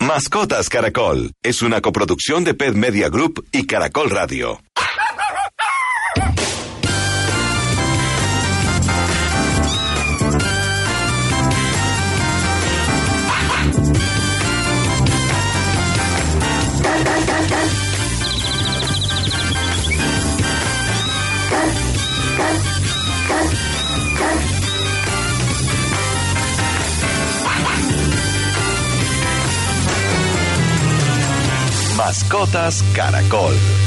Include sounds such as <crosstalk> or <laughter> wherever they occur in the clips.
Mascotas Caracol es una coproducción de Pet Media Group y Caracol Radio. Mascotas Caracol.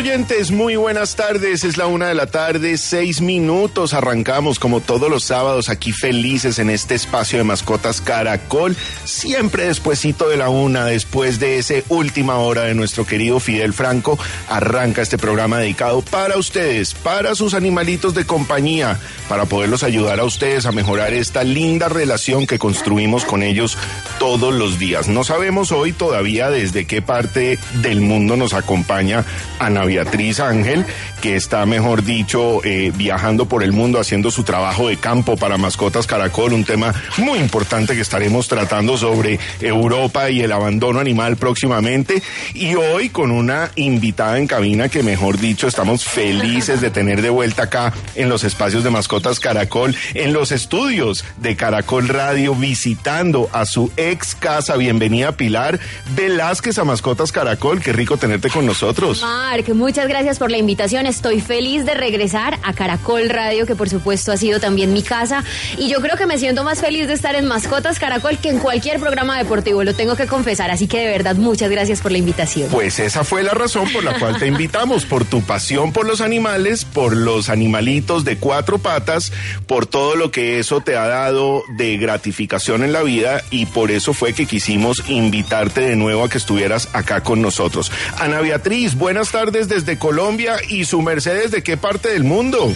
Oyentes, muy buenas tardes. Es la una de la tarde, seis minutos. Arrancamos como todos los sábados aquí felices en este espacio de mascotas Caracol. Siempre despuesito de la una, después de ese última hora de nuestro querido Fidel Franco, arranca este programa dedicado para ustedes, para sus animalitos de compañía, para poderlos ayudar a ustedes a mejorar esta linda relación que construimos con ellos todos los días. No sabemos hoy todavía desde qué parte del mundo nos acompaña Ana Beatriz Ángel, que está, mejor dicho, eh, viajando por el mundo haciendo su trabajo de campo para Mascotas Caracol, un tema muy importante que estaremos tratando sobre Europa y el abandono animal próximamente. Y hoy con una invitada en cabina que, mejor dicho, estamos felices de tener de vuelta acá en los espacios de Mascotas Caracol, en los estudios de Caracol Radio, visitando a su ex casa. Bienvenida Pilar Velázquez a Mascotas Caracol. Qué rico tenerte con nosotros. Mark, muchas gracias por la invitación. Estoy feliz de regresar a Caracol Radio, que por supuesto ha sido también mi casa. Y yo creo que me siento más feliz de estar en Mascotas Caracol que en cualquier programa deportivo, lo tengo que confesar. Así que de verdad, muchas gracias por la invitación. Pues esa fue la razón por la cual te invitamos, por tu pasión por los animales, por los animalitos de cuatro patas, por todo lo que eso te ha dado de gratificación en la vida y por eso fue que quisimos invitarte de nuevo a que estuvieras acá con nosotros. Ana Beatriz, buenas tardes desde Colombia y su Mercedes de qué parte del mundo.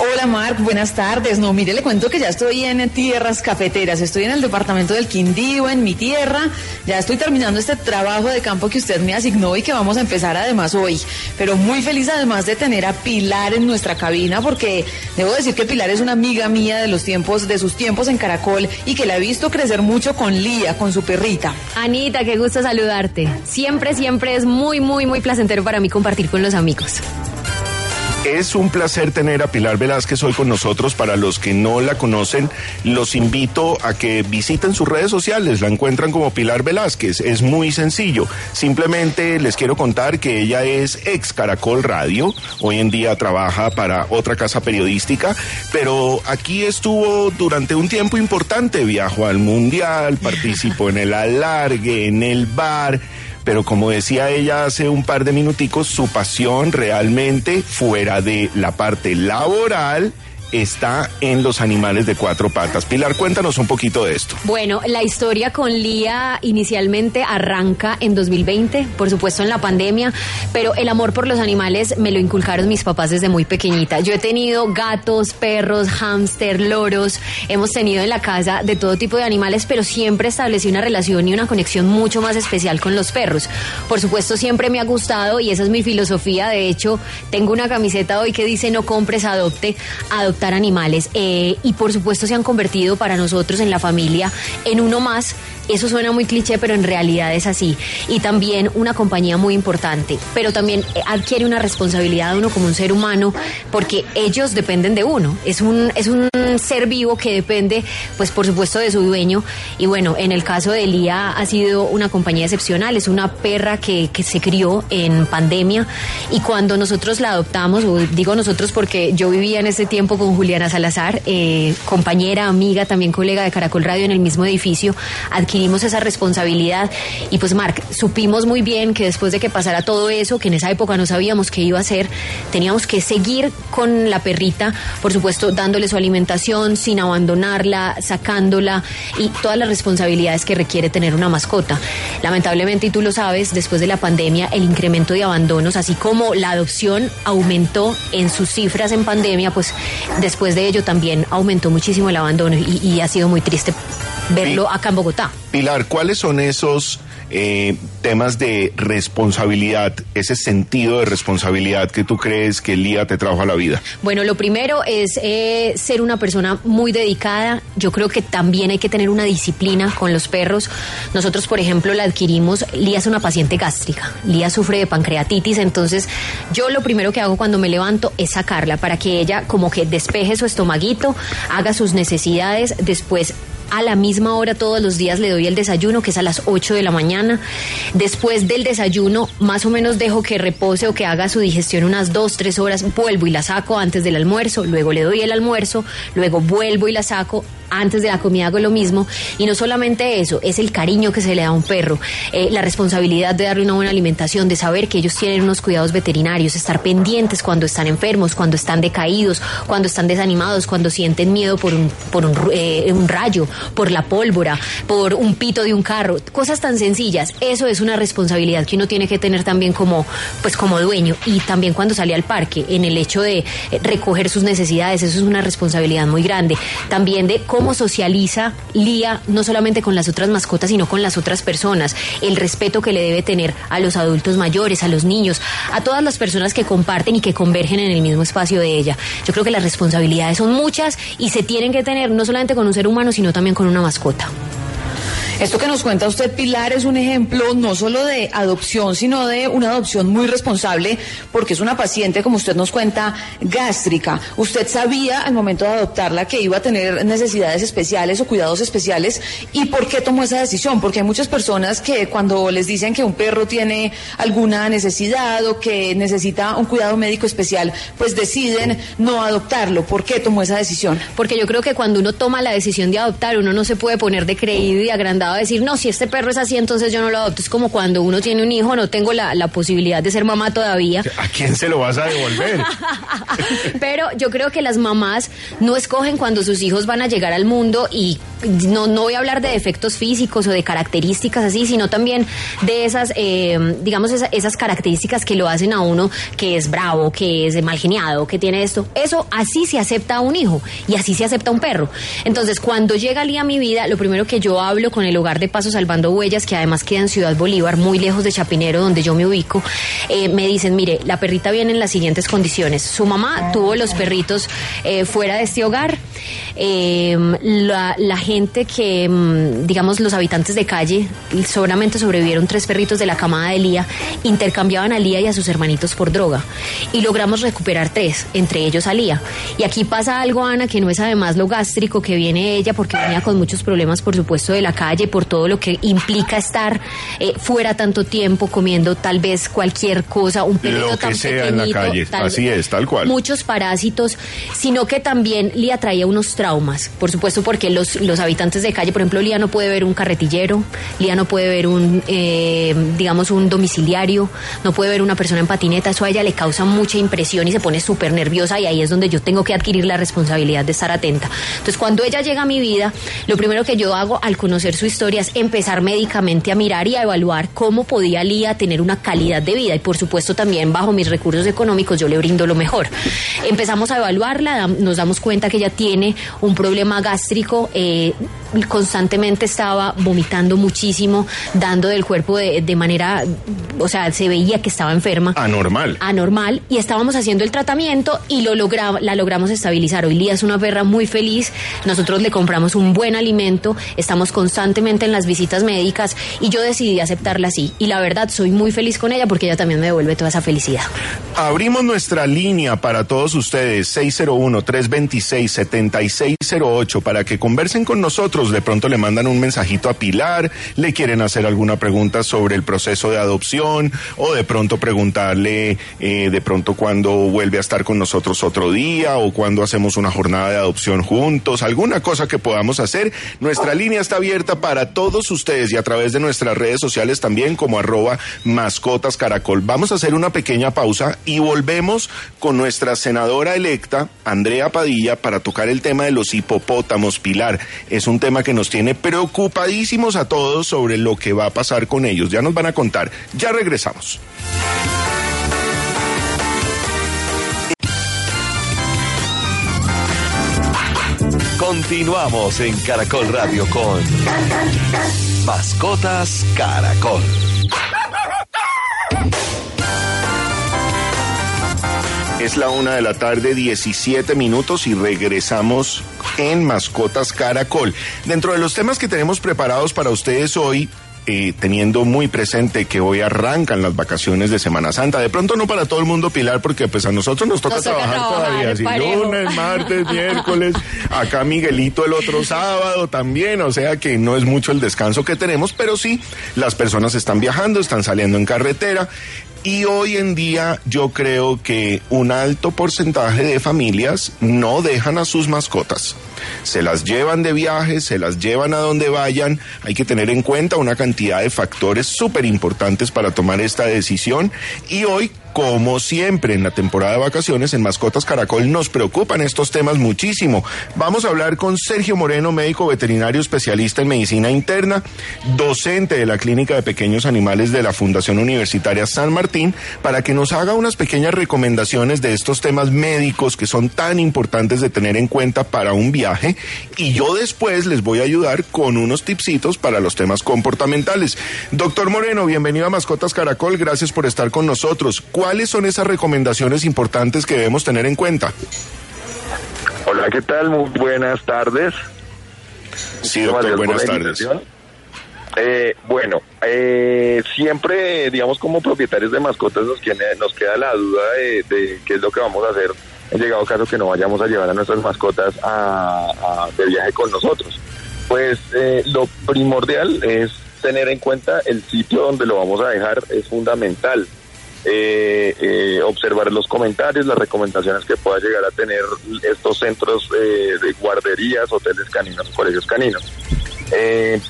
Hola Marc, buenas tardes. No, mire, le cuento que ya estoy en tierras cafeteras, estoy en el departamento del Quindío, en mi tierra. Ya estoy terminando este trabajo de campo que usted me asignó y que vamos a empezar además hoy. Pero muy feliz además de tener a Pilar en nuestra cabina porque debo decir que Pilar es una amiga mía de los tiempos, de sus tiempos en Caracol y que la he visto crecer mucho con Lía, con su perrita. Anita, qué gusto saludarte. Siempre, siempre es muy, muy, muy placentero para mí compartir con los amigos. Es un placer tener a Pilar Velázquez hoy con nosotros. Para los que no la conocen, los invito a que visiten sus redes sociales. La encuentran como Pilar Velázquez. Es muy sencillo. Simplemente les quiero contar que ella es ex Caracol Radio. Hoy en día trabaja para otra casa periodística, pero aquí estuvo durante un tiempo importante. Viajó al Mundial, participó en el alargue, en el bar pero como decía ella hace un par de minuticos, su pasión realmente fuera de la parte laboral está en los animales de cuatro patas. Pilar, cuéntanos un poquito de esto. Bueno, la historia con Lía inicialmente arranca en 2020, por supuesto en la pandemia, pero el amor por los animales me lo inculcaron mis papás desde muy pequeñita. Yo he tenido gatos, perros, hámster, loros, hemos tenido en la casa de todo tipo de animales, pero siempre establecí una relación y una conexión mucho más especial con los perros. Por supuesto, siempre me ha gustado y esa es mi filosofía. De hecho, tengo una camiseta hoy que dice no compres, adopte. Adopte adoptar animales eh, y por supuesto se han convertido para nosotros en la familia en uno más. Eso suena muy cliché, pero en realidad es así. Y también una compañía muy importante, pero también eh, adquiere una responsabilidad de uno como un ser humano, porque ellos dependen de uno. Es un, es un ser vivo que depende, pues por supuesto, de su dueño. Y bueno, en el caso de Lía ha sido una compañía excepcional, es una perra que, que se crió en pandemia y cuando nosotros la adoptamos, digo nosotros porque yo vivía en ese tiempo con Juliana Salazar, eh, compañera, amiga, también colega de Caracol Radio en el mismo edificio, adquirimos esa responsabilidad y pues Marc, supimos muy bien que después de que pasara todo eso, que en esa época no sabíamos qué iba a hacer, teníamos que seguir con la perrita, por supuesto dándole su alimentación sin abandonarla, sacándola y todas las responsabilidades que requiere tener una mascota. Lamentablemente, y tú lo sabes, después de la pandemia el incremento de abandonos, así como la adopción aumentó en sus cifras en pandemia, pues después de ello también aumentó muchísimo el abandono y, y ha sido muy triste verlo acá en Bogotá. Pilar, ¿cuáles son esos eh, temas de responsabilidad, ese sentido de responsabilidad que tú crees que Lía te trajo a la vida? Bueno, lo primero es eh, ser una persona muy dedicada. Yo creo que también hay que tener una disciplina con los perros. Nosotros, por ejemplo, la adquirimos. Lía es una paciente gástrica. Lía sufre de pancreatitis. Entonces, yo lo primero que hago cuando me levanto es sacarla para que ella como que despeje su estomaguito, haga sus necesidades. Después a la misma hora todos los días le doy el desayuno, que es a las 8 de la mañana. Después del desayuno, más o menos dejo que repose o que haga su digestión unas 2, 3 horas, vuelvo y la saco antes del almuerzo, luego le doy el almuerzo, luego vuelvo y la saco, antes de la comida hago lo mismo. Y no solamente eso, es el cariño que se le da a un perro, eh, la responsabilidad de darle una buena alimentación, de saber que ellos tienen unos cuidados veterinarios, estar pendientes cuando están enfermos, cuando están decaídos, cuando están desanimados, cuando sienten miedo por un, por un, eh, un rayo, por la pólvora, por un pito de un carro, cosas tan sencillas. Eso es una responsabilidad que uno tiene que tener también como, pues como dueño. Y también cuando sale al parque, en el hecho de eh, recoger sus necesidades, eso es una responsabilidad muy grande. También de cómo socializa Lía, no solamente con las otras mascotas, sino con las otras personas, el respeto que le debe tener a los adultos mayores, a los niños, a todas las personas que comparten y que convergen en el mismo espacio de ella. Yo creo que las responsabilidades son muchas y se tienen que tener no solamente con un ser humano, sino también con una mascota. Esto que nos cuenta usted, Pilar, es un ejemplo no solo de adopción, sino de una adopción muy responsable, porque es una paciente, como usted nos cuenta, gástrica. Usted sabía al momento de adoptarla que iba a tener necesidades especiales o cuidados especiales. ¿Y por qué tomó esa decisión? Porque hay muchas personas que cuando les dicen que un perro tiene alguna necesidad o que necesita un cuidado médico especial, pues deciden no adoptarlo. ¿Por qué tomó esa decisión? Porque yo creo que cuando uno toma la decisión de adoptar, uno no se puede poner de creído y agrandado a decir, no, si este perro es así, entonces yo no lo adopto. Es como cuando uno tiene un hijo, no tengo la, la posibilidad de ser mamá todavía. ¿A quién se lo vas a devolver? <laughs> Pero yo creo que las mamás no escogen cuando sus hijos van a llegar al mundo y no, no voy a hablar de defectos físicos o de características así, sino también de esas, eh, digamos, esa, esas características que lo hacen a uno que es bravo, que es mal geniado, que tiene esto. Eso así se acepta a un hijo y así se acepta a un perro. Entonces, cuando llega Lía a mi vida, lo primero que yo hablo con el hogar de Paso Salvando Huellas, que además queda en Ciudad Bolívar, muy lejos de Chapinero, donde yo me ubico, eh, me dicen, mire, la perrita viene en las siguientes condiciones. Su mamá tuvo los perritos eh, fuera de este hogar. la, la gente que, mm, digamos, los habitantes de calle, solamente sobrevivieron tres perritos de la camada de Lía, intercambiaban a Lía y a sus hermanitos por droga. Y logramos recuperar tres, entre ellos a Lía. Y aquí pasa algo, Ana, que no es además lo gástrico que viene ella, porque venía con muchos problemas, por supuesto, de la calle, por todo lo que implica estar eh, fuera tanto tiempo, comiendo tal vez cualquier cosa, un que tan sea en la calle. tal- Así es, tal cual. Muchos parásitos, sino que también Lía traía unos traumas, por supuesto, porque los, los habitantes de calle, por ejemplo, Lía no puede ver un carretillero, Lía no puede ver un, eh, digamos, un domiciliario, no puede ver una persona en patineta, eso a ella le causa mucha impresión y se pone súper nerviosa y ahí es donde yo tengo que adquirir la responsabilidad de estar atenta. Entonces, cuando ella llega a mi vida, lo primero que yo hago al conocer su historia, historias, empezar médicamente a mirar y a evaluar cómo podía Lía tener una calidad de vida y por supuesto también bajo mis recursos económicos yo le brindo lo mejor. Empezamos a evaluarla, nos damos cuenta que ella tiene un problema gástrico, eh, constantemente estaba vomitando muchísimo, dando del cuerpo de, de manera, o sea, se veía que estaba enferma. Anormal. Anormal y estábamos haciendo el tratamiento y lo logra, la logramos estabilizar. Hoy Lía es una perra muy feliz, nosotros le compramos un buen alimento, estamos constantemente en las visitas médicas y yo decidí aceptarla así. Y la verdad soy muy feliz con ella porque ella también me devuelve toda esa felicidad. Abrimos nuestra línea para todos ustedes, 601-326-7608, para que conversen con nosotros. De pronto le mandan un mensajito a Pilar, le quieren hacer alguna pregunta sobre el proceso de adopción o de pronto preguntarle eh, de pronto cuándo vuelve a estar con nosotros otro día o cuándo hacemos una jornada de adopción juntos, alguna cosa que podamos hacer. Nuestra línea está abierta para todos ustedes y a través de nuestras redes sociales también como arroba mascotas caracol. Vamos a hacer una pequeña pausa y volvemos con nuestra senadora electa, Andrea Padilla, para tocar el tema de los hipopótamos. Pilar, es un tema que nos tiene preocupadísimos a todos sobre lo que va a pasar con ellos. Ya nos van a contar. Ya regresamos. Continuamos en Caracol Radio con Mascotas Caracol. Es la una de la tarde, 17 minutos y regresamos en Mascotas Caracol. Dentro de los temas que tenemos preparados para ustedes hoy, eh, teniendo muy presente que hoy arrancan las vacaciones de Semana Santa. De pronto no para todo el mundo, Pilar, porque pues a nosotros nos toca Nos trabajar, trabajar, todavía. Sí, parejo. lunes, martes, miércoles. Acá Miguelito el otro sábado también. O sea que no es mucho el descanso que tenemos, pero sí, las personas están viajando, están saliendo en carretera. Y hoy en día yo creo que un alto porcentaje de familias no dejan a sus mascotas. Se las llevan de viaje, se las llevan a donde vayan. Hay que tener en cuenta una cantidad de factores súper importantes para tomar esta decisión. Y hoy, como siempre en la temporada de vacaciones en Mascotas Caracol, nos preocupan estos temas muchísimo. Vamos a hablar con Sergio Moreno, médico veterinario especialista en medicina interna, docente de la Clínica de Pequeños Animales de la Fundación Universitaria San Martín, para que nos haga unas pequeñas recomendaciones de estos temas médicos que son tan importantes de tener en cuenta para un viaje. Y yo después les voy a ayudar con unos tipsitos para los temas comportamentales. Doctor Moreno, bienvenido a Mascotas Caracol, gracias por estar con nosotros. ¿Cuáles son esas recomendaciones importantes que debemos tener en cuenta? Hola, ¿qué tal? Muy buenas tardes. Sí, doctor, buenas tardes. Eh, bueno, eh, siempre, digamos, como propietarios de mascotas nos, tiene- nos queda la duda de, de qué es lo que vamos a hacer en llegado caso que no vayamos a llevar a nuestras mascotas a, de viaje con nosotros. Pues eh, lo primordial es tener en cuenta el sitio donde lo vamos a dejar, es fundamental. Eh, eh, observar los comentarios, las recomendaciones que pueda llegar a tener estos centros eh, de guarderías, hoteles caninos, colegios caninos. Eh,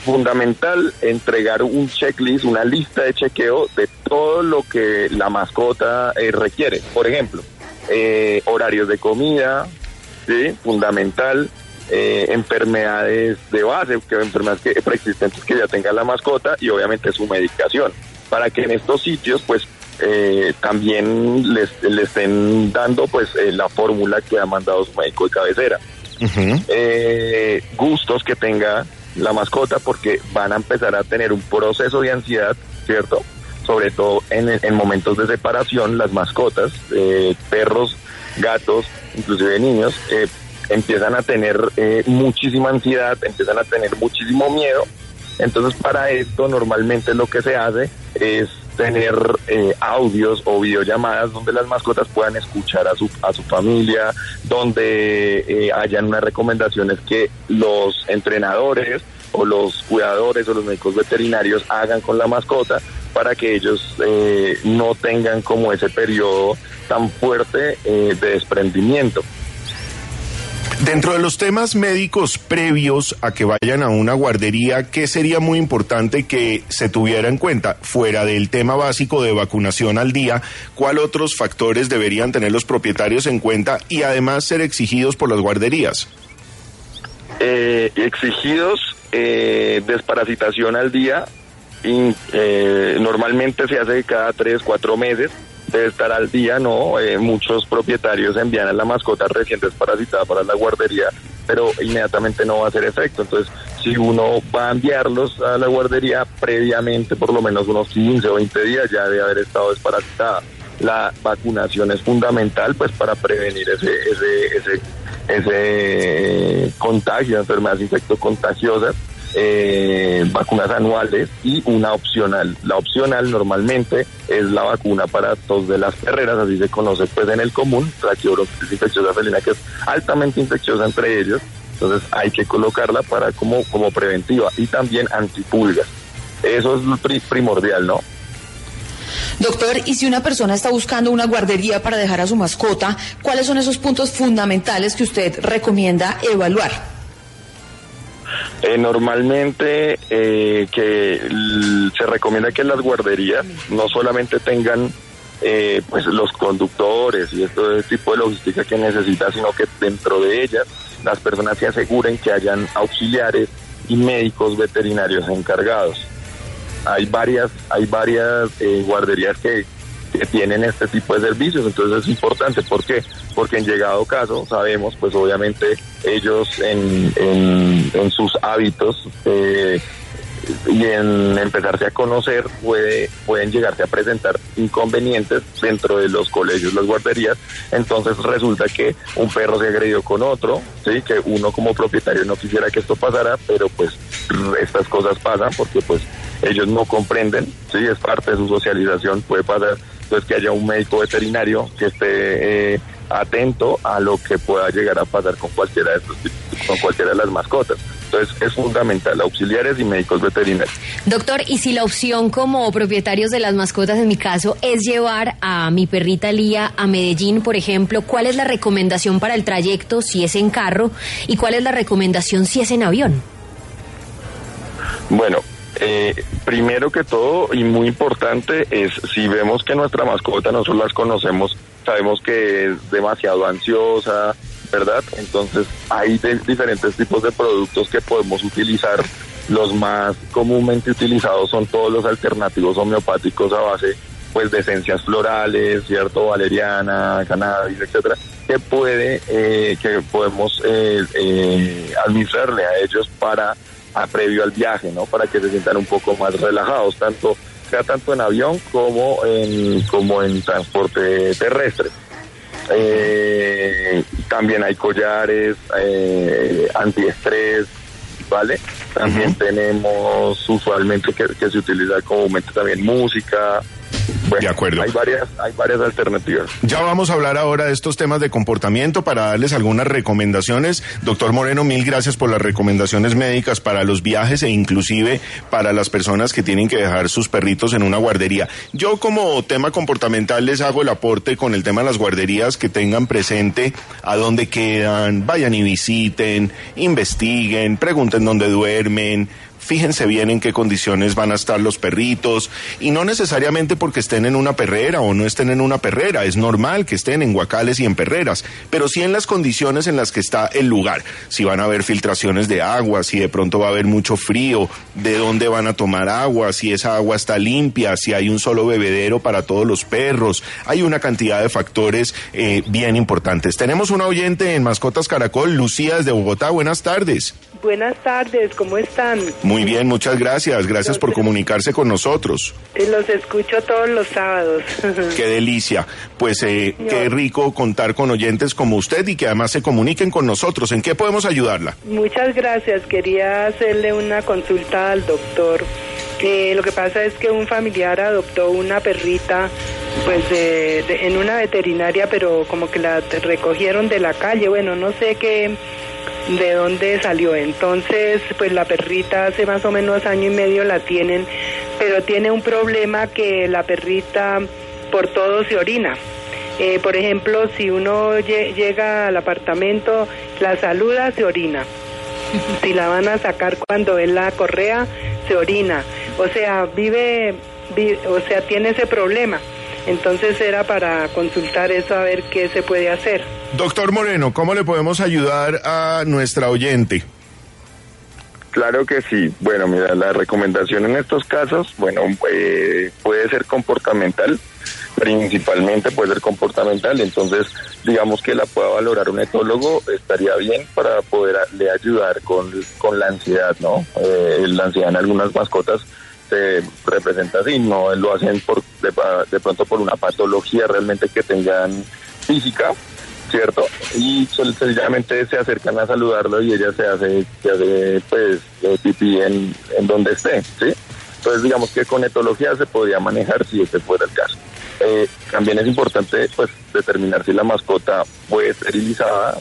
fundamental entregar un checklist, una lista de chequeo de todo lo que la mascota requiere. Por ejemplo, eh, horarios de comida, ¿sí? fundamental, eh, enfermedades de base, que enfermedades que, preexistentes que ya tenga la mascota y obviamente su medicación, para que en estos sitios pues eh, también les, le estén dando pues eh, la fórmula que ha mandado su médico de cabecera eh, gustos que tenga la mascota porque van a empezar a tener un proceso de ansiedad, ¿cierto? Sobre todo en, en momentos de separación, las mascotas, eh, perros, gatos, inclusive niños, eh, empiezan a tener eh, muchísima ansiedad, empiezan a tener muchísimo miedo. Entonces para esto normalmente lo que se hace es tener eh, audios o videollamadas donde las mascotas puedan escuchar a su, a su familia, donde eh, hayan unas recomendaciones que los entrenadores o los cuidadores o los médicos veterinarios hagan con la mascota para que ellos eh, no tengan como ese periodo tan fuerte eh, de desprendimiento. Dentro de los temas médicos previos a que vayan a una guardería, ¿qué sería muy importante que se tuviera en cuenta? Fuera del tema básico de vacunación al día, ¿cuál otros factores deberían tener los propietarios en cuenta y además ser exigidos por las guarderías? eh, exigidos eh, desparasitación al día. Y, eh, normalmente se hace cada tres, cuatro meses. Debe estar al día, ¿no? Eh, muchos propietarios envían a la mascota recién desparasitada para la guardería, pero inmediatamente no va a hacer efecto. Entonces, si uno va a enviarlos a la guardería previamente, por lo menos unos 15 o 20 días, ya debe haber estado desparasitada. La vacunación es fundamental, pues, para prevenir ese, ese, ese, ese contagio de enfermedades infectocontagiosas. Eh, vacunas anuales y una opcional. La opcional normalmente es la vacuna para tos de las perreras, así se conoce pues en el común, traqueobronquitis infecciosa felina, que es altamente infecciosa entre ellos, entonces hay que colocarla para como, como preventiva y también antipulgas. Eso es primordial, ¿no? Doctor, y si una persona está buscando una guardería para dejar a su mascota, ¿cuáles son esos puntos fundamentales que usted recomienda evaluar? Eh, normalmente eh, que se recomienda que las guarderías no solamente tengan eh, pues los conductores y este tipo de logística que necesita, sino que dentro de ellas las personas se aseguren que hayan auxiliares y médicos veterinarios encargados. Hay varias, hay varias eh, guarderías que, que tienen este tipo de servicios, entonces es importante. ¿Por qué? Porque en llegado caso sabemos, pues obviamente ellos en, en, sus hábitos eh, y en empezarse a conocer puede, pueden llegarse a presentar inconvenientes dentro de los colegios, las guarderías. Entonces resulta que un perro se agredió con otro, sí, que uno como propietario no quisiera que esto pasara, pero pues estas cosas pasan porque pues ellos no comprenden, sí, es parte de su socialización, puede pasar, entonces que haya un médico veterinario que esté eh, atento a lo que pueda llegar a pasar con cualquiera de estos con cualquiera de las mascotas. Entonces es fundamental, auxiliares y médicos veterinarios. Doctor, y si la opción como propietarios de las mascotas, en mi caso, es llevar a mi perrita Lía a Medellín, por ejemplo, ¿cuál es la recomendación para el trayecto si es en carro y cuál es la recomendación si es en avión? Bueno, eh, primero que todo y muy importante es si vemos que nuestra mascota nosotros las conocemos, sabemos que es demasiado ansiosa, ¿verdad? Entonces hay de- diferentes tipos de productos que podemos utilizar. Los más comúnmente utilizados son todos los alternativos homeopáticos a base pues de esencias florales, cierto, valeriana, cannabis, etcétera, que puede, eh, que podemos eh, eh, administrarle a ellos para a previo al viaje, ¿no? Para que se sientan un poco más relajados, tanto sea tanto en avión como en como en transporte terrestre. Eh, también hay collares eh, antiestrés, ¿vale? También tenemos usualmente que, que se utiliza comúnmente también música. Bueno, De acuerdo. Hay varias, hay varias alternativas. Ya vamos a hablar ahora de estos temas de comportamiento para darles algunas recomendaciones. Doctor Moreno, mil gracias por las recomendaciones médicas para los viajes e inclusive para las personas que tienen que dejar sus perritos en una guardería. Yo como tema comportamental les hago el aporte con el tema de las guarderías que tengan presente a dónde quedan, vayan y visiten, investiguen, pregunten dónde duermen, fíjense bien en qué condiciones van a estar los perritos y no necesariamente porque estén en una perrera o no estén en una perrera, es normal que estén en guacales y en perreras, pero sí en las condiciones en las que está el lugar, si van a haber filtraciones de agua, si de pronto va a haber mucho frío, de dónde van a tomar agua, si esa agua está limpia, si hay un solo bebedero para todos los perros, hay una cantidad de factores eh, bien importantes. Tenemos una oyente en Mascotas Caracol, Lucía desde Bogotá, buenas tardes. Buenas tardes, ¿cómo están? Muy bien, muchas gracias. Gracias por comunicarse con nosotros. Eh, Los escucho todos los sábados. <laughs> Qué delicia. Pues eh, qué rico contar con oyentes como usted y que además se comuniquen con nosotros. ¿En qué podemos ayudarla? Muchas gracias. Quería hacerle una consulta al doctor. Eh, lo que pasa es que un familiar adoptó una perrita pues de- de- en una veterinaria, pero como que la recogieron de la calle. Bueno, no sé qué de dónde salió. Entonces, pues la perrita hace más o menos año y medio la tienen, pero tiene un problema que la perrita por todo se orina. Eh, por ejemplo, si uno lle- llega al apartamento, la saluda, se orina. <laughs> Si la van a sacar cuando es la correa, se orina. O sea, vive, vi- o sea, tiene ese problema. Entonces era para consultar eso a ver qué se puede hacer. Doctor Moreno, ¿cómo le podemos ayudar a nuestra oyente? Claro que sí. Bueno, mira, la recomendación en estos casos, bueno, eh, puede ser comportamental, principalmente puede ser comportamental, entonces digamos que la pueda valorar un etólogo, estaría bien para poderle ayudar con, con la ansiedad, ¿no? Eh, la ansiedad en algunas mascotas se representa así, no lo hacen por de, de pronto por una patología realmente que tengan física, ¿cierto? Y sencillamente se acercan a saludarlo y ella se hace, se hace pues, eh, pipí en, en donde esté, ¿sí? Entonces, digamos que con etología se podría manejar si ese fuera el caso. Eh, también es importante pues determinar si la mascota fue esterilizada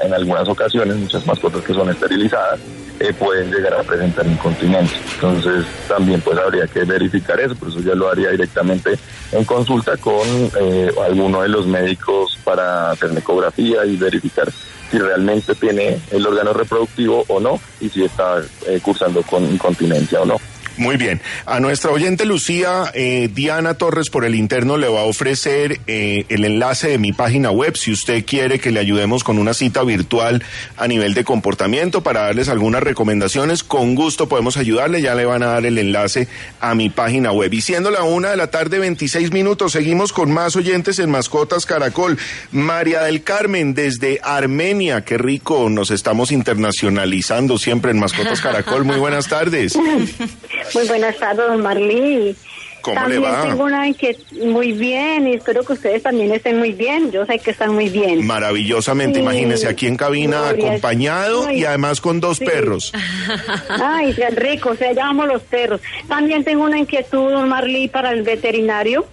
en algunas ocasiones muchas mascotas que son esterilizadas eh, pueden llegar a presentar incontinencia entonces también pues habría que verificar eso por eso ya lo haría directamente en consulta con eh, alguno de los médicos para hacer ecografía y verificar si realmente tiene el órgano reproductivo o no y si está cursando con incontinencia o no. Muy bien. A nuestra oyente Lucía, eh, Diana Torres por el interno le va a ofrecer eh, el enlace de mi página web si usted quiere que le ayudemos con una cita virtual a nivel de comportamiento para darles algunas recomendaciones. Con gusto podemos ayudarle. Ya le van a dar el enlace a mi página web. Y siendo la una de la tarde, 26 minutos, seguimos con más oyentes en Mascotas Caracol. María del Carmen desde Armenia. Qué rico. Nos estamos internacionalizando siempre en Mascotas Caracol. Muy buenas tardes. <laughs> Muy buenas tardes, don Marlí. ¿Cómo también le va? tengo una inquietud muy bien y espero que ustedes también estén muy bien. Yo sé que están muy bien. Maravillosamente, Sí. imagínese aquí en cabina Gloria. acompañado y Ay, además con dos sí. perros. <laughs> Ay, qué rico, o sea, llamamos los perros. También tengo una inquietud, don Marlí, para el veterinario.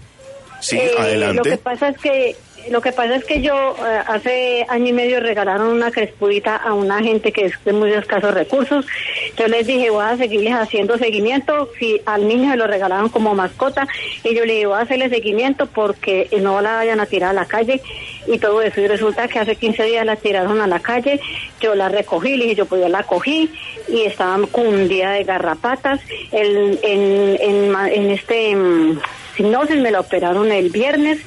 Sí, Eh, Lo que adelante. pasa es que lo que pasa es que yo eh, hace año y medio regalaron una crespudita a una gente que es de muy escasos recursos. Yo les dije, voy a seguirles haciendo seguimiento. Si al niño se lo regalaron como mascota, y yo le dije, voy a hacerle seguimiento porque no la vayan a tirar a la calle y todo eso. Y resulta que hace 15 días la tiraron a la calle. Yo la recogí, le dije, yo pues yo la cogí y estaba con un día de garrapatas. El, en, en, en este. mm, hipnosis, me la operaron el viernes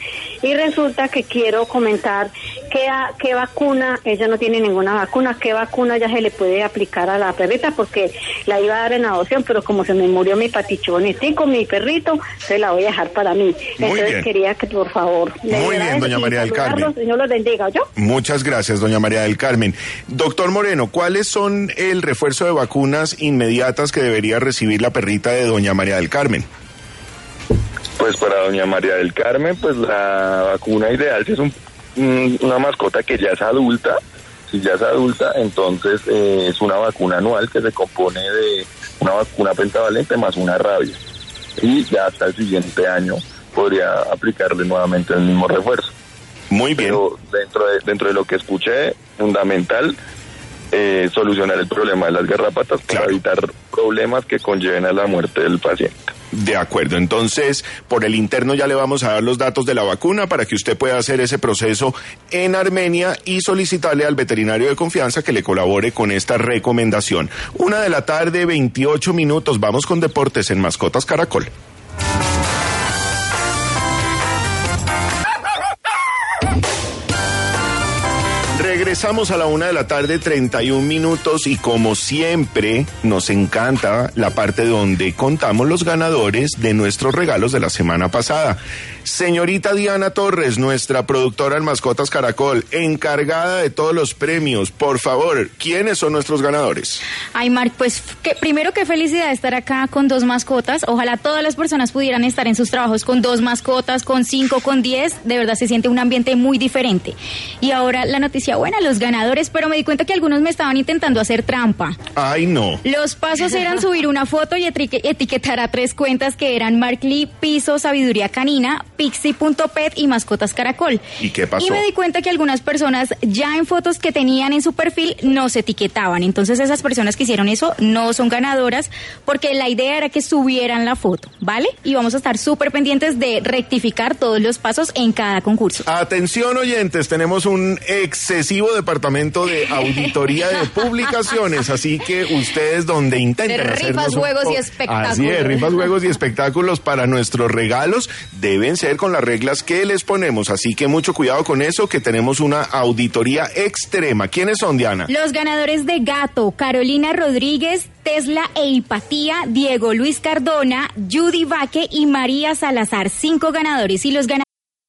y resulta que quiero comentar qué, a- qué vacuna, ella no tiene ninguna vacuna, qué vacuna ya se le puede aplicar a la perrita porque la iba a dar en adopción, pero como se me murió mi patichonetico, mi perrito, se la voy a dejar para mí. Entonces bien. quería que por favor... Muy bien, doña María del Carmen. Señor los bendiga, ¿yo? Muchas gracias, doña María del Carmen. Doctor Moreno, ¿cuáles son el refuerzo de vacunas inmediatas que debería recibir la perrita de doña María del Carmen? Pues para doña María del Carmen, pues la vacuna ideal, si es un- un- una mascota que ya es adulta, si ya es adulta, entonces eh, es una vacuna anual que se compone de una vacuna pentavalente más una rabia. Y ya hasta el siguiente año podría aplicarle nuevamente el mismo refuerzo. Muy bien. Pero dentro de, dentro de lo que escuché, fundamental eh, solucionar el problema de las garrapatas para evitar problemas que conlleven a la muerte del paciente. De acuerdo, entonces por el interno ya le vamos a dar los datos de la vacuna para que usted pueda hacer ese proceso en Armenia y solicitarle al veterinario de confianza que le colabore con esta recomendación. Una de la tarde, 28 minutos, vamos con deportes en Mascotas Caracol. Regresamos a la una de la tarde, 31 minutos, y como siempre, nos encanta la parte donde contamos los ganadores de nuestros regalos de la semana pasada. Señorita Diana Torres, nuestra productora en Mascotas Caracol, encargada de todos los premios, por favor, ¿quiénes son nuestros ganadores? Ay, Marc, pues que, primero qué felicidad estar acá con dos mascotas. Ojalá todas las personas pudieran estar en sus trabajos con dos mascotas, con cinco, con diez. De verdad se siente un ambiente muy diferente. Y ahora la noticia buena, los ganadores, pero me di cuenta que algunos me estaban intentando hacer trampa. Ay, no. Los pasos eran subir una foto y etiquetar a tres cuentas que eran Mark Lee, Piso, Sabiduría Canina, Pixie.pet y Mascotas Caracol. ¿Y qué pasó? Y me di cuenta que algunas personas ya en fotos que tenían en su perfil no se etiquetaban. Entonces esas personas que hicieron eso no son ganadoras porque la idea era que subieran la foto, ¿vale? Y vamos a estar súper pendientes de rectificar todos los pasos en cada concurso. Atención oyentes, tenemos un excesivo de departamento de <laughs> auditoría de publicaciones, así que ustedes donde intenten De rifas, un juegos y espectáculos. Así es, rifas, juegos y espectáculos para nuestros regalos deben ser con las reglas que les ponemos, así que mucho cuidado con eso, que tenemos una auditoría extrema. ¿Quiénes son, Diana? Los ganadores de Gato, Carolina Rodríguez, Tesla e Hipatía, Diego Luis Cardona, Judy Vaque y María Salazar. Cinco ganadores. Y los ganadores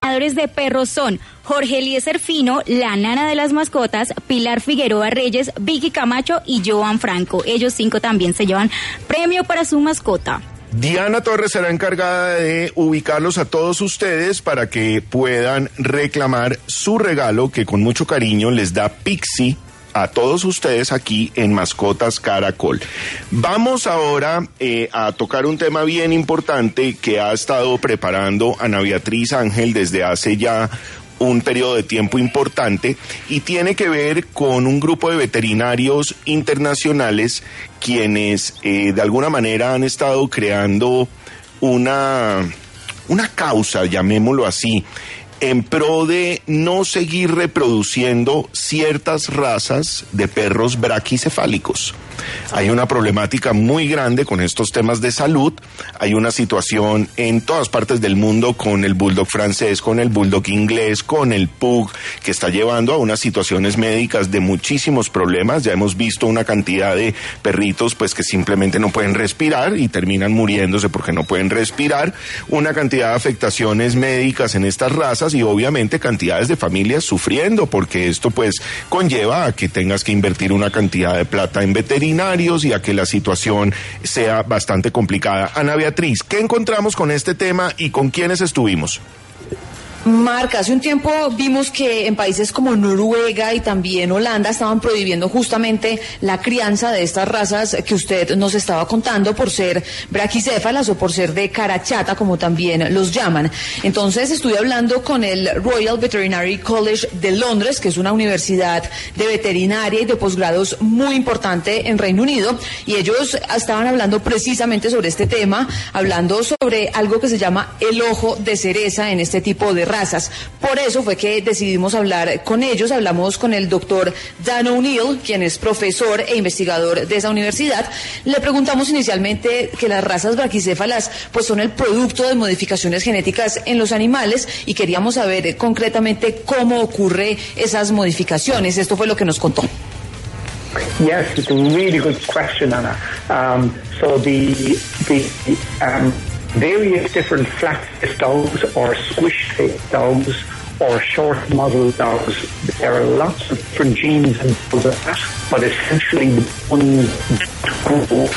Ganadores de perros son Jorge Eliezer Fino, la nana de las mascotas, Pilar Figueroa Reyes, Vicky Camacho y Joan Franco. Ellos cinco también se llevan premio para su mascota. Diana Torres será encargada de ubicarlos a todos ustedes para que puedan reclamar su regalo que con mucho cariño les da Pixie a todos ustedes aquí en Mascotas Caracol. Vamos ahora eh, a tocar un tema bien importante que ha estado preparando Ana Beatriz Ángel desde hace ya un periodo de tiempo importante y tiene que ver con un grupo de veterinarios internacionales quienes eh, de alguna manera han estado creando una, una causa, llamémoslo así, en pro de no seguir reproduciendo ciertas razas de perros braquicefálicos. Hay una problemática muy grande con estos temas de salud. Hay una situación en todas partes del mundo con el bulldog francés, con el bulldog inglés, con el pug, que está llevando a unas situaciones médicas de muchísimos problemas. Ya hemos visto una cantidad de perritos pues que simplemente no pueden respirar y terminan muriéndose porque no pueden respirar. Una cantidad de afectaciones médicas en estas razas y obviamente cantidades de familias sufriendo porque esto pues conlleva a que tengas que invertir una cantidad de plata en y a que la situación sea bastante complicada. Ana Beatriz, ¿qué encontramos con este tema y con quiénes estuvimos? Marca, hace un tiempo vimos que en países como Noruega y también Holanda estaban prohibiendo justamente la crianza de estas razas que usted nos estaba contando por ser braquicéfalas o por ser de carachata, como también los llaman. Entonces estuve hablando con el Royal Veterinary College de Londres, que es una universidad de veterinaria y de posgrados muy importante en Reino Unido, y ellos estaban hablando precisamente sobre este tema, hablando sobre algo que se llama el ojo de cereza en este tipo de razas. Por eso fue que decidimos hablar con ellos. Hablamos con el doctor Dan O'Neill, quien es profesor e investigador de esa universidad. Le preguntamos inicialmente que las razas braquicéfalas pues son el producto de modificaciones genéticas en los animales y queríamos saber eh, concretamente cómo ocurre esas modificaciones. Esto fue lo que nos contó. Yes, it's a really good question, Anna. Um, so the the um, various different flat-faced dogs or squish-faced dogs or short muzzle dogs, there are lots of different genes involved in that, but essentially the ones grow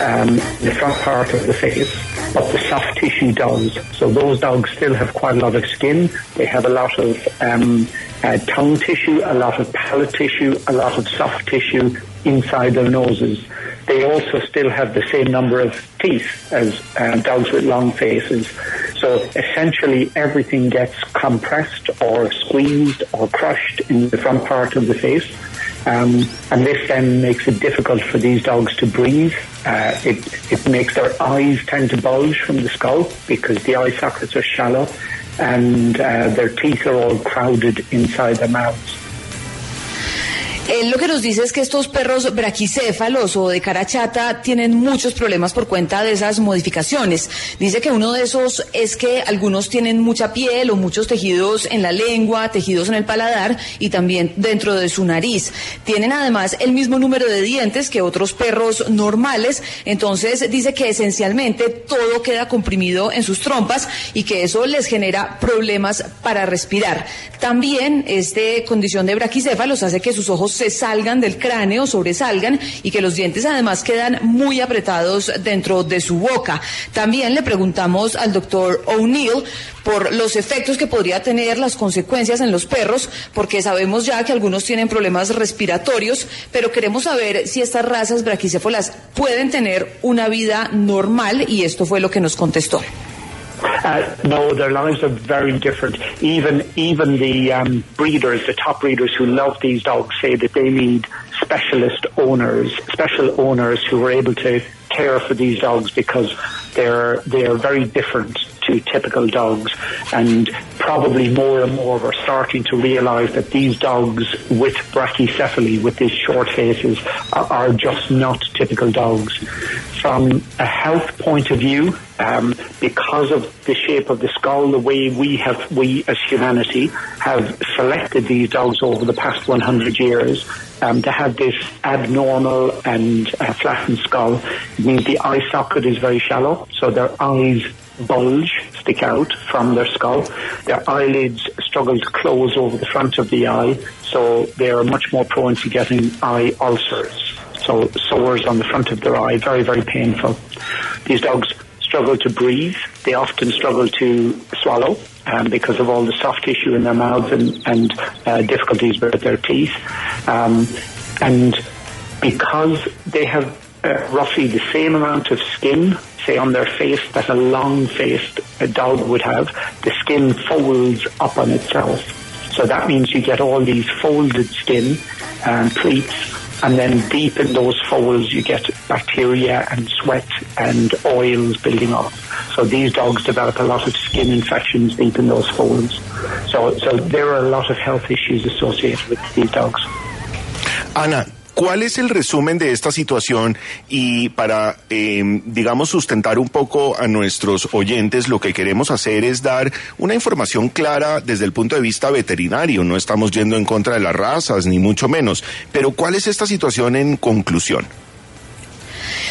um, the front part of the face, but the soft tissue does. So those dogs still have quite a lot of skin. They have a lot of um, uh, tongue tissue, a lot of palate tissue, a lot of soft tissue inside their noses. They also still have the same number of teeth as uh, dogs with long faces. So essentially everything gets compressed or squeezed or crushed in the front part of the face. Um, and this then makes it difficult for these dogs to breathe. Uh, it, it makes their eyes tend to bulge from the skull because the eye sockets are shallow and uh, their teeth are all crowded inside their mouths. Él lo que nos dice es que estos perros braquicéfalos o de cara chata tienen muchos problemas por cuenta de esas modificaciones. Dice que uno de esos es que algunos tienen mucha piel o muchos tejidos en la lengua, tejidos en el paladar y también dentro de su nariz. Tienen además el mismo número de dientes que otros perros normales, entonces dice que esencialmente todo queda comprimido en sus trompas y que eso les genera problemas para respirar. También esta condición de braquicéfalos hace que sus ojos se salgan del cráneo, sobresalgan y que los dientes además quedan muy apretados dentro de su boca. También le preguntamos al doctor O'Neill por los efectos que podría tener las consecuencias en los perros, porque sabemos ya que algunos tienen problemas respiratorios, pero queremos saber si estas razas braquicéfalas pueden tener una vida normal y esto fue lo que nos contestó. Uh, no, their lives are very different. Even even the um, breeders, the top breeders who love these dogs, say that they need specialist owners, special owners who are able to care for these dogs because they're they are very different to typical dogs and probably more and more we're starting to realize that these dogs with brachycephaly with these short faces are, are just not typical dogs. From a health point of view um, because of the shape of the skull the way we have we as humanity have selected these dogs over the past 100 years um, to have this abnormal and uh, flattened skull it means the eye socket is very shallow so their eyes bulge, stick out from their skull. Their eyelids struggle to close over the front of the eye, so they are much more prone to getting eye ulcers. So sores on the front of their eye, very, very painful. These dogs struggle to breathe. They often struggle to swallow um, because of all the soft tissue in their mouths and, and uh, difficulties with their teeth. Um, and because they have uh, roughly the same amount of skin say on their face that a long-faced dog would have, the skin folds up on itself. So that means you get all these folded skin and pleats, and then deep in those folds you get bacteria and sweat and oils building up. So these dogs develop a lot of skin infections deep in those folds. So, so there are a lot of health issues associated with these dogs. Ana, ¿Cuál es el resumen de esta situación? Y para, eh, digamos, sustentar un poco a nuestros oyentes, lo que queremos hacer es dar una información clara desde el punto de vista veterinario. No estamos yendo en contra de las razas, ni mucho menos. Pero ¿cuál es esta situación en conclusión?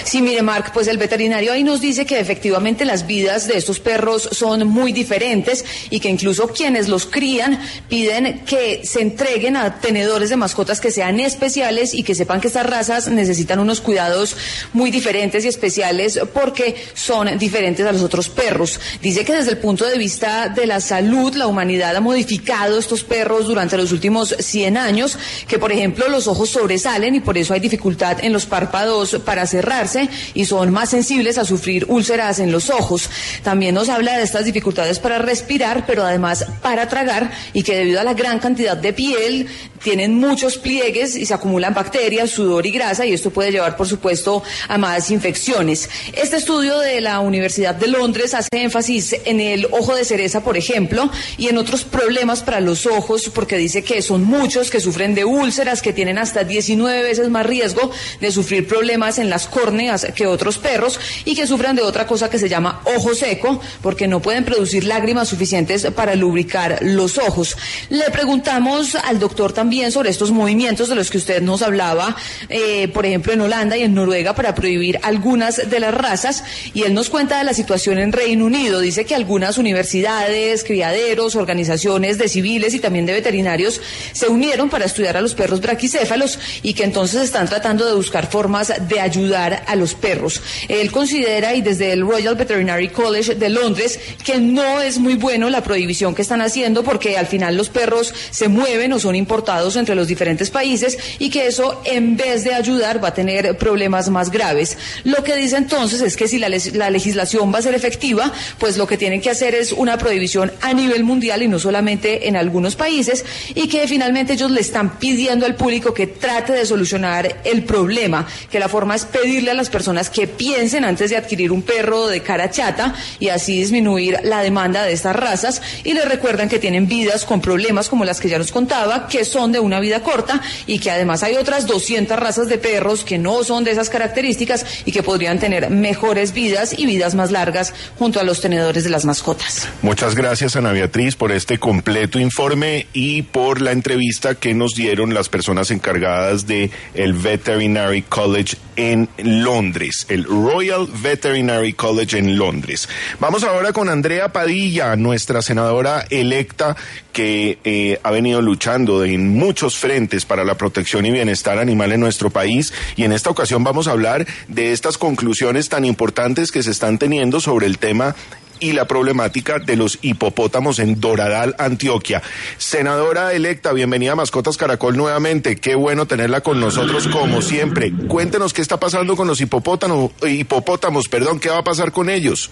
Sí, mire, Mark, pues el veterinario ahí nos dice que efectivamente las vidas de estos perros son muy diferentes y que incluso quienes los crían piden que se entreguen a tenedores de mascotas que sean especiales y que sepan que estas razas necesitan unos cuidados muy diferentes y especiales porque son diferentes a los otros perros. Dice que desde el punto de vista de la salud, la humanidad ha modificado estos perros durante los últimos 100 años, que por ejemplo los ojos sobresalen y por eso hay dificultad en los párpados para cerrarse y son más sensibles a sufrir úlceras en los ojos. También nos habla de estas dificultades para respirar, pero además para tragar y que debido a la gran cantidad de piel tienen muchos pliegues y se acumulan bacterias, sudor y grasa y esto puede llevar, por supuesto, a más infecciones. Este estudio de la Universidad de Londres hace énfasis en el ojo de cereza, por ejemplo, y en otros problemas para los ojos porque dice que son muchos que sufren de úlceras, que tienen hasta 19 veces más riesgo de sufrir problemas en las córneas que otros perros y que sufran de otra cosa que se llama ojo seco porque no pueden producir lágrimas suficientes para lubricar los ojos. Le preguntamos al doctor también sobre estos movimientos de los que usted nos hablaba, eh, por ejemplo, en Holanda y en Noruega para prohibir algunas de las razas. Y él nos cuenta de la situación en Reino Unido. Dice que algunas universidades, criaderos, organizaciones de civiles y también de veterinarios se unieron para estudiar a los perros braquicéfalos y que entonces están tratando de buscar formas de ayudar a los perros. Él considera, y desde el Royal Veterinary College de Londres, que no es muy bueno la prohibición que están haciendo porque al final los perros se mueven o son importados entre los diferentes países y que eso en vez de ayudar va a tener problemas más graves. Lo que dice entonces es que si la, la legislación va a ser efectiva, pues lo que tienen que hacer es una prohibición a nivel mundial y no solamente en algunos países y que finalmente ellos le están pidiendo al público que trate de solucionar el problema, que la forma es pedirle a las personas que piensen antes de adquirir un perro de cara chata y así disminuir la demanda de estas razas y les recuerdan que tienen vidas con problemas como las que ya nos contaba, que son de una vida corta y que además hay otras 200 razas de perros que no son de esas características y que podrían tener mejores vidas y vidas más largas junto a los tenedores de las mascotas. Muchas gracias Ana Beatriz por este completo informe y por la entrevista que nos dieron las personas encargadas de el Veterinary College en Londres, el Royal Veterinary College en Londres. Vamos ahora con Andrea Padilla, nuestra senadora electa que eh, ha venido luchando en muchos frentes para la protección y bienestar animal en nuestro país y en esta ocasión vamos a hablar de estas conclusiones tan importantes que se están teniendo sobre el tema y la problemática de los hipopótamos en Doradal, Antioquia. Senadora electa, bienvenida a Mascotas Caracol nuevamente. Qué bueno tenerla con nosotros como siempre. Cuéntenos qué está pasando con los hipopótamos, hipopótamos, perdón, qué va a pasar con ellos.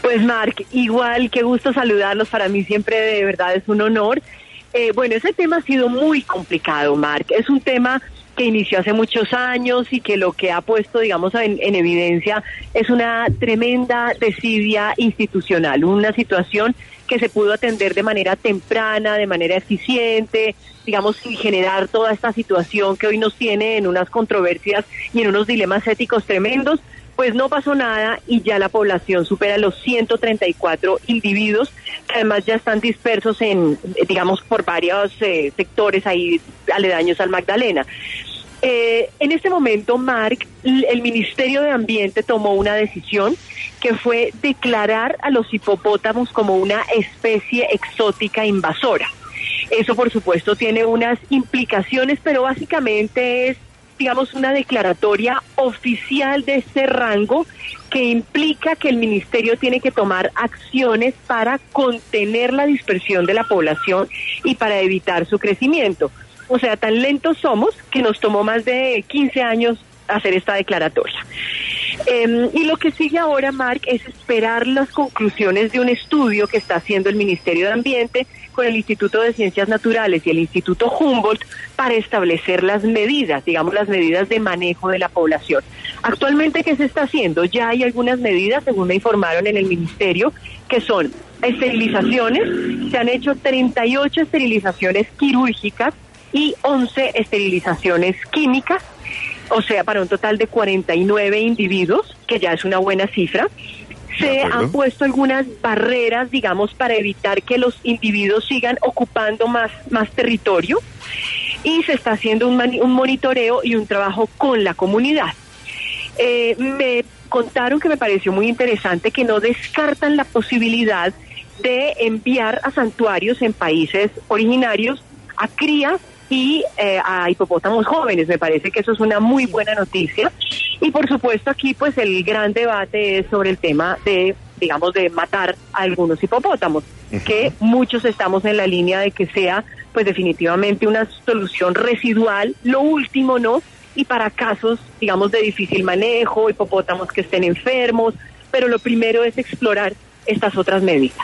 Pues Mark, igual qué gusto saludarlos, para mí siempre de verdad es un honor. Eh, bueno, ese tema ha sido muy complicado, Mark. Es un tema que inició hace muchos años y que lo que ha puesto, digamos, en, evidencia es una tremenda desidia institucional, una situación que se pudo atender de manera temprana, de manera eficiente, digamos, sin generar toda esta situación que hoy nos tiene en unas controversias y en unos dilemas éticos tremendos, pues no pasó nada y ya la población supera los 134 individuos que además ya están dispersos en, digamos, por varios eh, sectores ahí aledaños al Magdalena. Eh, en este momento, Mark, el Ministerio de Ambiente tomó una decisión que fue declarar a los hipopótamos como una especie exótica invasora. Eso, por supuesto, tiene unas implicaciones, pero básicamente es digamos, una declaratoria oficial de ese rango que implica que el ministerio tiene que tomar acciones para contener la dispersión de la población y para evitar su crecimiento. O sea, tan lentos somos que nos tomó más de 15 años hacer esta declaratoria. Em, y lo que sigue ahora, Mark, es esperar las conclusiones de un estudio que está haciendo el Ministerio de Ambiente con el Instituto de Ciencias Naturales y el Instituto Humboldt para establecer las medidas, digamos las medidas de manejo de la población. Actualmente, ¿qué se está haciendo? Ya hay algunas medidas, según me informaron en el Ministerio, que son esterilizaciones. Se han hecho 38 esterilizaciones quirúrgicas y 11 esterilizaciones químicas o sea, para un total de 49 individuos, que ya es una buena cifra. Se han puesto algunas barreras, digamos, para evitar que los individuos sigan ocupando más, más territorio y se está haciendo un, un monitoreo y un trabajo con la comunidad. Eh, me contaron que me pareció muy interesante que no descartan la posibilidad de enviar a santuarios en países originarios a crías y eh, a hipopótamos jóvenes. Me parece que eso es una muy buena noticia. Y por supuesto aquí pues el gran debate es sobre el tema de, digamos, de matar a algunos hipopótamos, que muchos estamos en la línea de que sea pues definitivamente una solución residual, lo último, ¿no? Y para casos, digamos, de difícil manejo, hipopótamos que estén enfermos, pero lo primero es explorar estas otras medidas.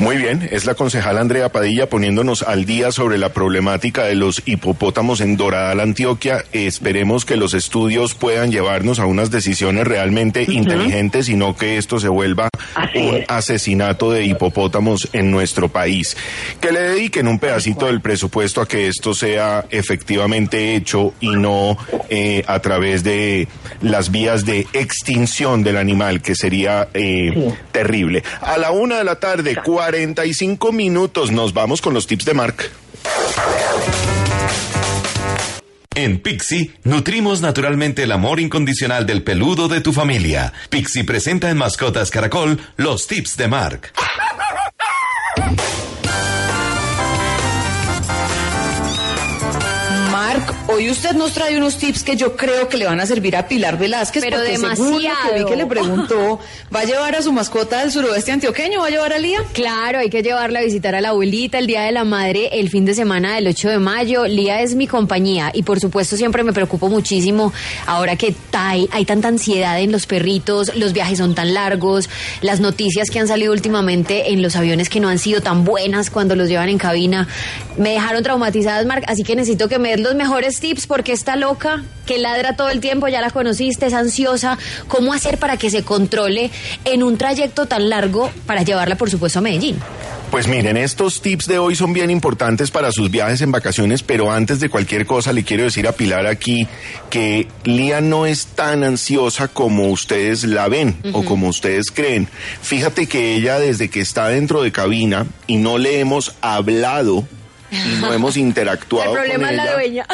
Muy bien, es la concejal Andrea Padilla poniéndonos al día sobre la problemática de los hipopótamos en Doradal, Antioquia. Esperemos que los estudios puedan llevarnos a unas decisiones realmente inteligentes y no que esto se vuelva un asesinato de hipopótamos en nuestro país. Que le dediquen un pedacito del presupuesto a que esto sea efectivamente hecho y no eh, a través de las vías de extinción del animal, que sería eh, terrible. A la una de la tarde, 45 minutos. Nos vamos con los tips de Mark. En Pixie, nutrimos naturalmente el amor incondicional del peludo de tu familia. Pixie presenta en Mascotas Caracol los tips de Mark. Hoy usted nos trae unos tips que yo creo que le van a servir a Pilar Velázquez, Pero porque según lo que demasiado. vi que le preguntó, <laughs> ¿va a llevar a su mascota del suroeste antioqueño? ¿Va a llevar a Lía? Claro, hay que llevarla a visitar a la abuelita el Día de la Madre el fin de semana del 8 de mayo. Lía es mi compañía y por supuesto siempre me preocupo muchísimo ahora que hay, hay tanta ansiedad en los perritos, los viajes son tan largos, las noticias que han salido últimamente en los aviones que no han sido tan buenas cuando los llevan en cabina. Me dejaron traumatizadas, Marc, así que necesito que me des los mejores tips porque está loca, que ladra todo el tiempo, ya la conociste, es ansiosa. ¿Cómo hacer para que se controle en un trayecto tan largo para llevarla, por supuesto, a Medellín? Pues miren, estos tips de hoy son bien importantes para sus viajes en vacaciones, pero antes de cualquier cosa le quiero decir a Pilar aquí que Lía no es tan ansiosa como ustedes la ven o como ustedes creen. Fíjate que ella desde que está dentro de cabina y no le hemos hablado y no hemos interactuado El problema con es la ella, dueña.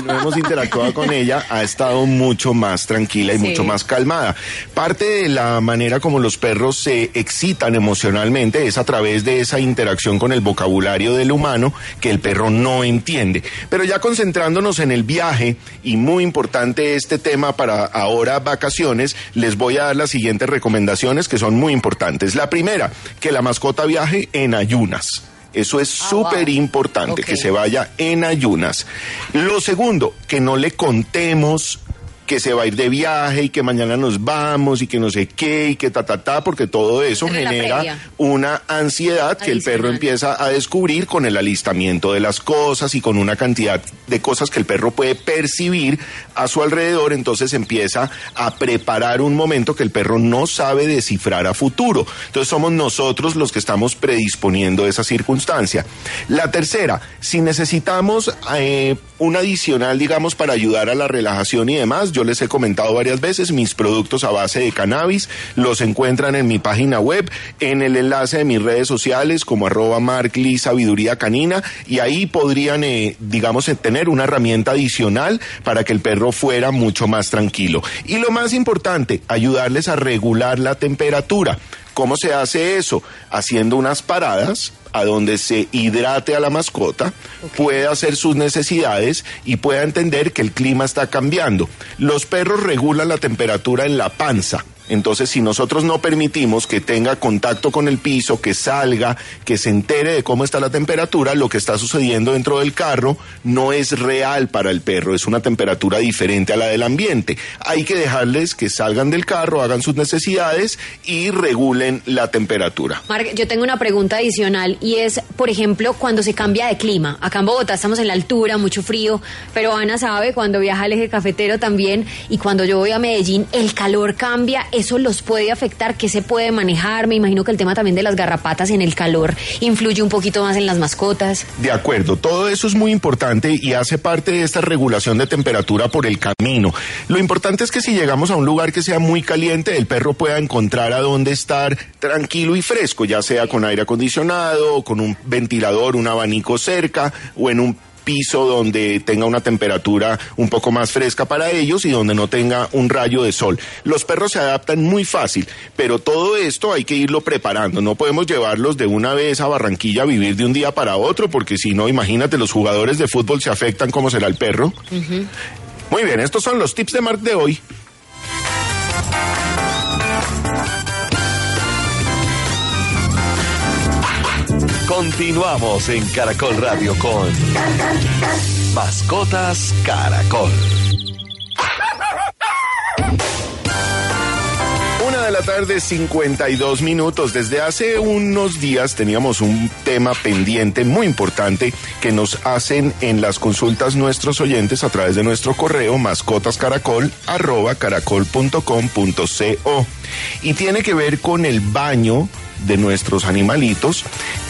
y no hemos interactuado con ella, ha estado mucho más tranquila y Sí. mucho más calmada. Parte de la manera como los perros se excitan emocionalmente es a través de esa interacción con el vocabulario del humano que el perro no entiende. Pero ya concentrándonos en el viaje, y muy importante este tema para ahora vacaciones, les voy a dar las siguientes recomendaciones que son muy importantes. La primera, que la mascota viaje en ayunas. Eso es súper importante, que se vaya en ayunas. Lo segundo, que no le contemos que se va a ir de viaje y que mañana nos vamos y que no sé qué y que ta ta ta, porque todo eso Pero genera una ansiedad que el perro empieza a descubrir con el alistamiento de las cosas y con una cantidad de cosas que el perro puede percibir a su alrededor, entonces empieza a preparar un momento que el perro no sabe descifrar a futuro. Entonces somos nosotros los que estamos predisponiendo esa circunstancia. La tercera, si necesitamos eh, un adicional, digamos, para ayudar a la relajación y demás, yo les he comentado varias veces, mis productos a base de cannabis los encuentran en mi página web, en el enlace de mis redes sociales como arroba marcli sabiduría canina y ahí podrían, eh, digamos, eh, tener una herramienta adicional para que el perro fuera mucho más tranquilo. Y lo más importante, ayudarles a regular la temperatura. ¿Cómo se hace eso? Haciendo unas paradas a donde se hidrate a la mascota, pueda hacer sus necesidades y pueda entender que el clima está cambiando. Los perros regulan la temperatura en la panza. Entonces, si nosotros no permitimos que tenga contacto con el piso, que salga, que se entere de cómo está la temperatura, lo que está sucediendo dentro del carro no es real para el perro, es una temperatura diferente a la del ambiente. Hay que dejarles que salgan del carro, hagan sus necesidades y regulen la temperatura. Marc, yo tengo una pregunta adicional y es, por ejemplo, cuando se cambia de clima. Acá en Bogotá estamos en la altura, mucho frío, pero Ana sabe cuando viaja al eje cafetero también y cuando yo voy a Medellín, el calor cambia, eso los puede afectar, ¿qué se puede manejar? Me imagino que el tema también de las garrapatas en el calor influye un poquito más en las mascotas. De acuerdo, todo eso es muy importante y hace parte de esta regulación de temperatura por el camino. Lo importante es que si llegamos a un lugar que sea muy caliente, el perro pueda encontrar a dónde estar tranquilo y fresco, ya sea con aire acondicionado, con un ventilador, un abanico cerca o en un piso donde tenga una temperatura un poco más fresca para ellos y donde no tenga un rayo de sol. Los perros se adaptan muy fácil, pero todo esto hay que irlo preparando. No podemos llevarlos de una vez a Barranquilla a vivir de un día para otro, porque si no, imagínate, los jugadores de fútbol se afectan como será el perro. Muy bien, estos son los tips de Mark de hoy. Continuamos en Caracol Radio con Mascotas Caracol. Una de la tarde, 52 minutos. Desde hace unos días teníamos un tema pendiente muy importante que nos hacen en las consultas nuestros oyentes a través de nuestro correo mascotascaracol y tiene que ver con el baño de nuestros animalitos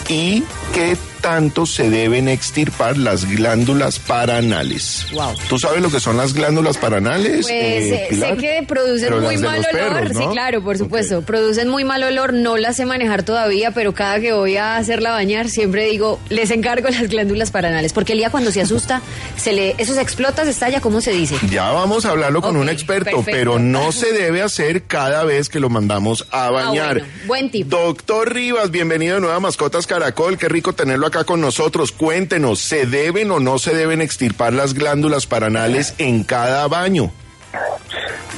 y qué tanto se deben extirpar las glándulas paranales. Wow. ¿Tú sabes lo que son las glándulas paranales? Pues eh, eh, sé que producen Pero muy mal olor. perros, Sí, claro, por supuesto. Producen muy mal olor. No las sé manejar todavía, pero cada que voy a hacerla bañar, siempre digo, les encargo <laughs> las glándulas paranales. Porque el día cuando se asusta, se le, eso se explota, se estalla, ¿cómo se dice? Ya vamos a hablarlo con un experto, perfecto. pero no se debe hacer cada vez que lo mandamos a bañar. Ah, bueno, buen tip. Doctor Rivas, bienvenido de nuevo a Mascotas Caracol. Qué rico tenerlo acá con nosotros. Cuéntenos, ¿se deben o no se deben extirpar las glándulas paranales en cada baño?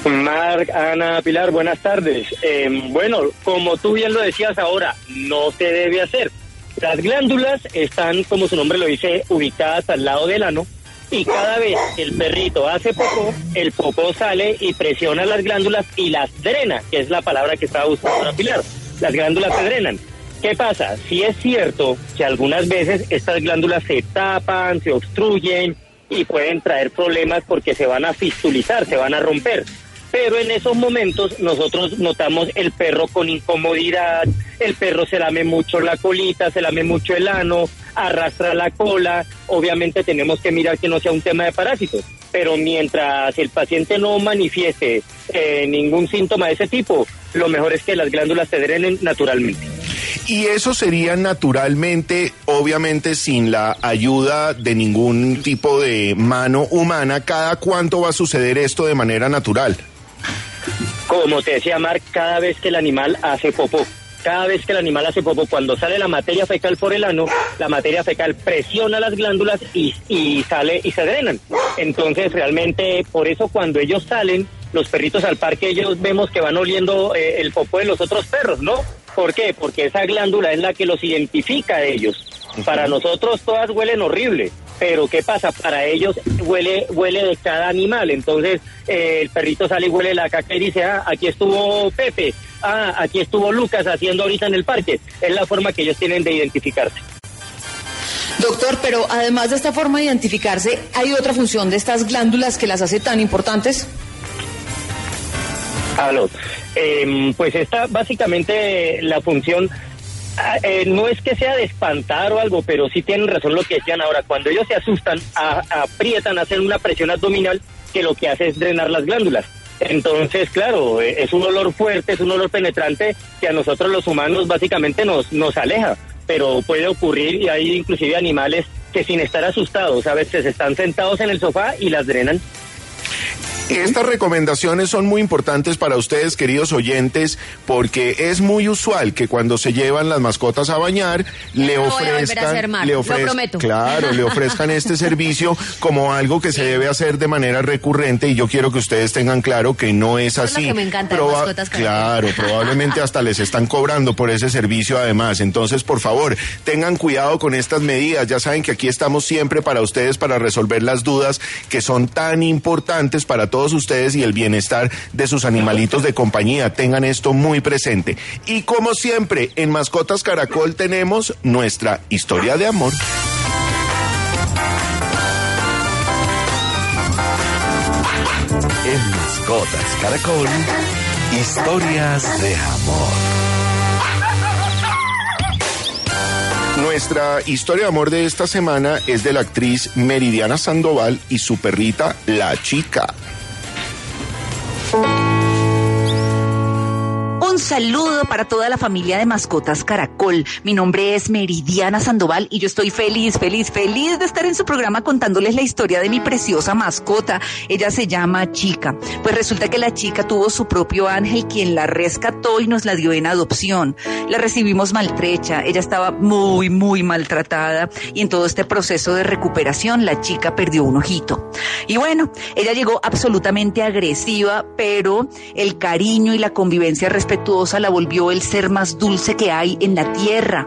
Marc, Ana, Pilar, buenas tardes. Eh, bueno, como tú bien lo decías ahora, no se debe hacer. Las glándulas están, como su nombre lo dice, ubicadas al lado del ano y cada vez que el perrito hace popó, el popó sale y presiona las glándulas y las drena, que es la palabra que estaba usando la Pilar. Las glándulas se drenan. ¿Qué pasa? Si es cierto que algunas veces estas glándulas se tapan, se obstruyen y pueden traer problemas porque se van a fistulizar, se van a romper pero en esos momentos nosotros notamos el perro con incomodidad, el perro se lame mucho la colita, se lame mucho el ano, arrastra la cola, obviamente tenemos que mirar que no sea un tema de parásitos, pero mientras el paciente no manifieste eh, ningún síntoma de ese tipo, lo mejor es que las glándulas se drenen naturalmente. Y eso sería naturalmente, obviamente sin la ayuda de ningún tipo de mano humana. ¿Cada cuánto va a suceder esto de manera natural? Como te decía Marc, cada vez que el animal hace popó, cada vez que el animal hace popó, cuando sale la materia fecal por el ano, la materia fecal presiona las glándulas y, y sale y se drenan. Entonces, realmente, por eso cuando ellos salen, los perritos al parque, ellos vemos que van oliendo eh, el popó de los otros perros, ¿no? ¿Por qué? Porque esa glándula es la que los identifica a ellos. Para nosotros todas huelen horrible, pero ¿qué pasa? Para ellos huele, huele de cada animal. Entonces eh, el perrito sale y huele la caca y dice, ah, aquí estuvo Pepe, ah, aquí estuvo Lucas haciendo ahorita en el parque. Es la forma que ellos tienen de identificarse. Doctor, pero además de esta forma de identificarse, ¿hay otra función de estas glándulas que las hace tan importantes? Aló. Em, pues esta básicamente la función eh, no es que sea de espantar o algo, pero sí tienen razón lo que decían ahora. Cuando ellos se asustan, aprietan, hacen una presión abdominal que lo que hace es drenar las glándulas. Entonces, claro, eh, es un olor fuerte, es un olor penetrante que a nosotros los humanos básicamente nos, nos aleja, pero puede ocurrir y hay inclusive animales que sin estar asustados a veces están sentados en el sofá y las drenan. Estas recomendaciones son muy importantes para ustedes, queridos oyentes, porque es muy usual que cuando se llevan las mascotas a bañar, le ofrezcan, le ofrezcan, claro, le ofrezcan este <laughs> servicio como algo que se debe hacer de manera recurrente y yo quiero que ustedes tengan claro que no es así. Me encanta claro, probablemente <laughs> hasta les están cobrando por ese servicio además. Entonces, por favor, tengan cuidado con estas medidas. Ya saben que aquí estamos siempre para ustedes para resolver las dudas que son tan importantes para todos todos ustedes y el bienestar de sus animalitos de compañía. Tengan esto muy presente. Y como siempre, en Mascotas Caracol tenemos nuestra historia de amor. En Mascotas Caracol, historias de amor. Nuestra historia de amor de esta semana es de la actriz Meridiana Sandoval y su perrita La Chica. Un saludo para toda la familia de mascotas Caracol. Mi nombre es Meridiana Sandoval y yo estoy feliz, feliz, feliz de estar en su programa contándoles la historia de mi preciosa mascota. Ella se llama Chica. Pues resulta que la chica tuvo su propio ángel quien la rescató y nos la dio en adopción. La recibimos maltrecha. Ella estaba muy, muy maltratada y en todo este proceso de recuperación la chica perdió un ojito. Y bueno, ella llegó absolutamente agresiva, pero el cariño y la convivencia respetuosa la volvió el ser más dulce que hay en la tierra.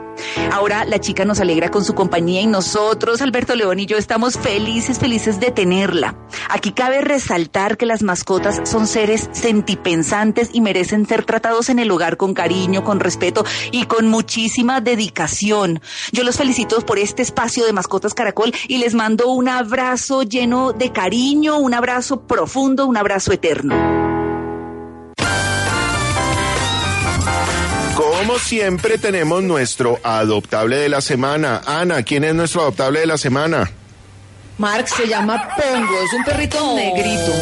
Ahora la chica nos alegra con su compañía y nosotros, Alberto León y yo, estamos felices, felices de tenerla. Aquí cabe resaltar que las mascotas son seres sentipensantes y merecen ser tratados en el hogar con cariño, con respeto y con muchísima dedicación. Yo los felicito por este espacio de Mascotas Caracol y les mando un abrazo lleno de cariño, un abrazo profundo, un abrazo eterno. Como siempre tenemos nuestro adoptable de la semana. Ana, ¿quién es nuestro adoptable de la semana? Mark se llama Pongo, es un perrito negrito.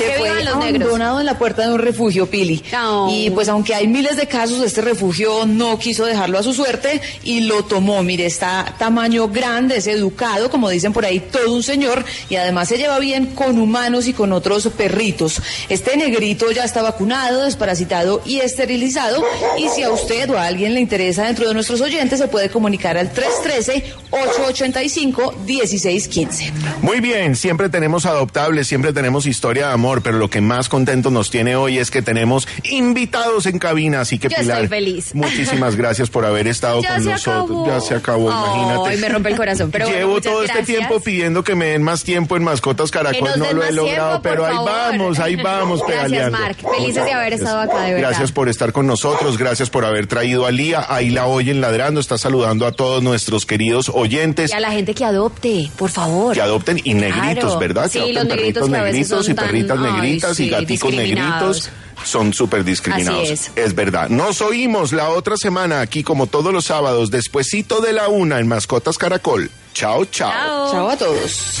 Que fue negros. abandonado en la puerta de un refugio, Pili. Y pues aunque hay miles de casos, este refugio no quiso dejarlo a su suerte y lo tomó. Mire, está tamaño grande, es educado, como dicen por ahí, todo un señor y además se lleva bien con humanos y con otros perritos. Este negrito ya está vacunado, desparasitado y esterilizado y si a usted o a alguien le interesa dentro de nuestros oyentes se puede comunicar al 313-885-1615. Muy bien, siempre tenemos adoptables, siempre tenemos historia de amor, pero lo que más contento nos tiene hoy es que tenemos invitados en cabina, así que Yo Pilar, estoy feliz. <laughs> muchísimas gracias por haber estado Ya con nosotros. acabó. Ya se acabó, imagínate. Ay, me rompe el corazón, pero Llevo todo este tiempo pidiendo que me den más tiempo en Mascotas Caracol, no lo he logrado, tiempo, pero ahí favor. vamos, ahí vamos Gracias. Marc. Felices de haber estado acá, de verdad. Gracias por estar con nosotros, gracias por haber traído a Lía, ahí la oyen ladrando, está saludando a todos nuestros queridos oyentes Y a la gente que adopte, por favor. que adopten y negritos, Claro. ¿verdad? Sí, que adopten los negritos perritos que a veces negritos son y perritas ay, negritas sí, y gaticos negritos. Son súper discriminados. Así es. verdad. Nos oímos la otra semana aquí como todos los sábados, despuesito de la una en Mascotas Caracol. Chao, chao. Chao a todos.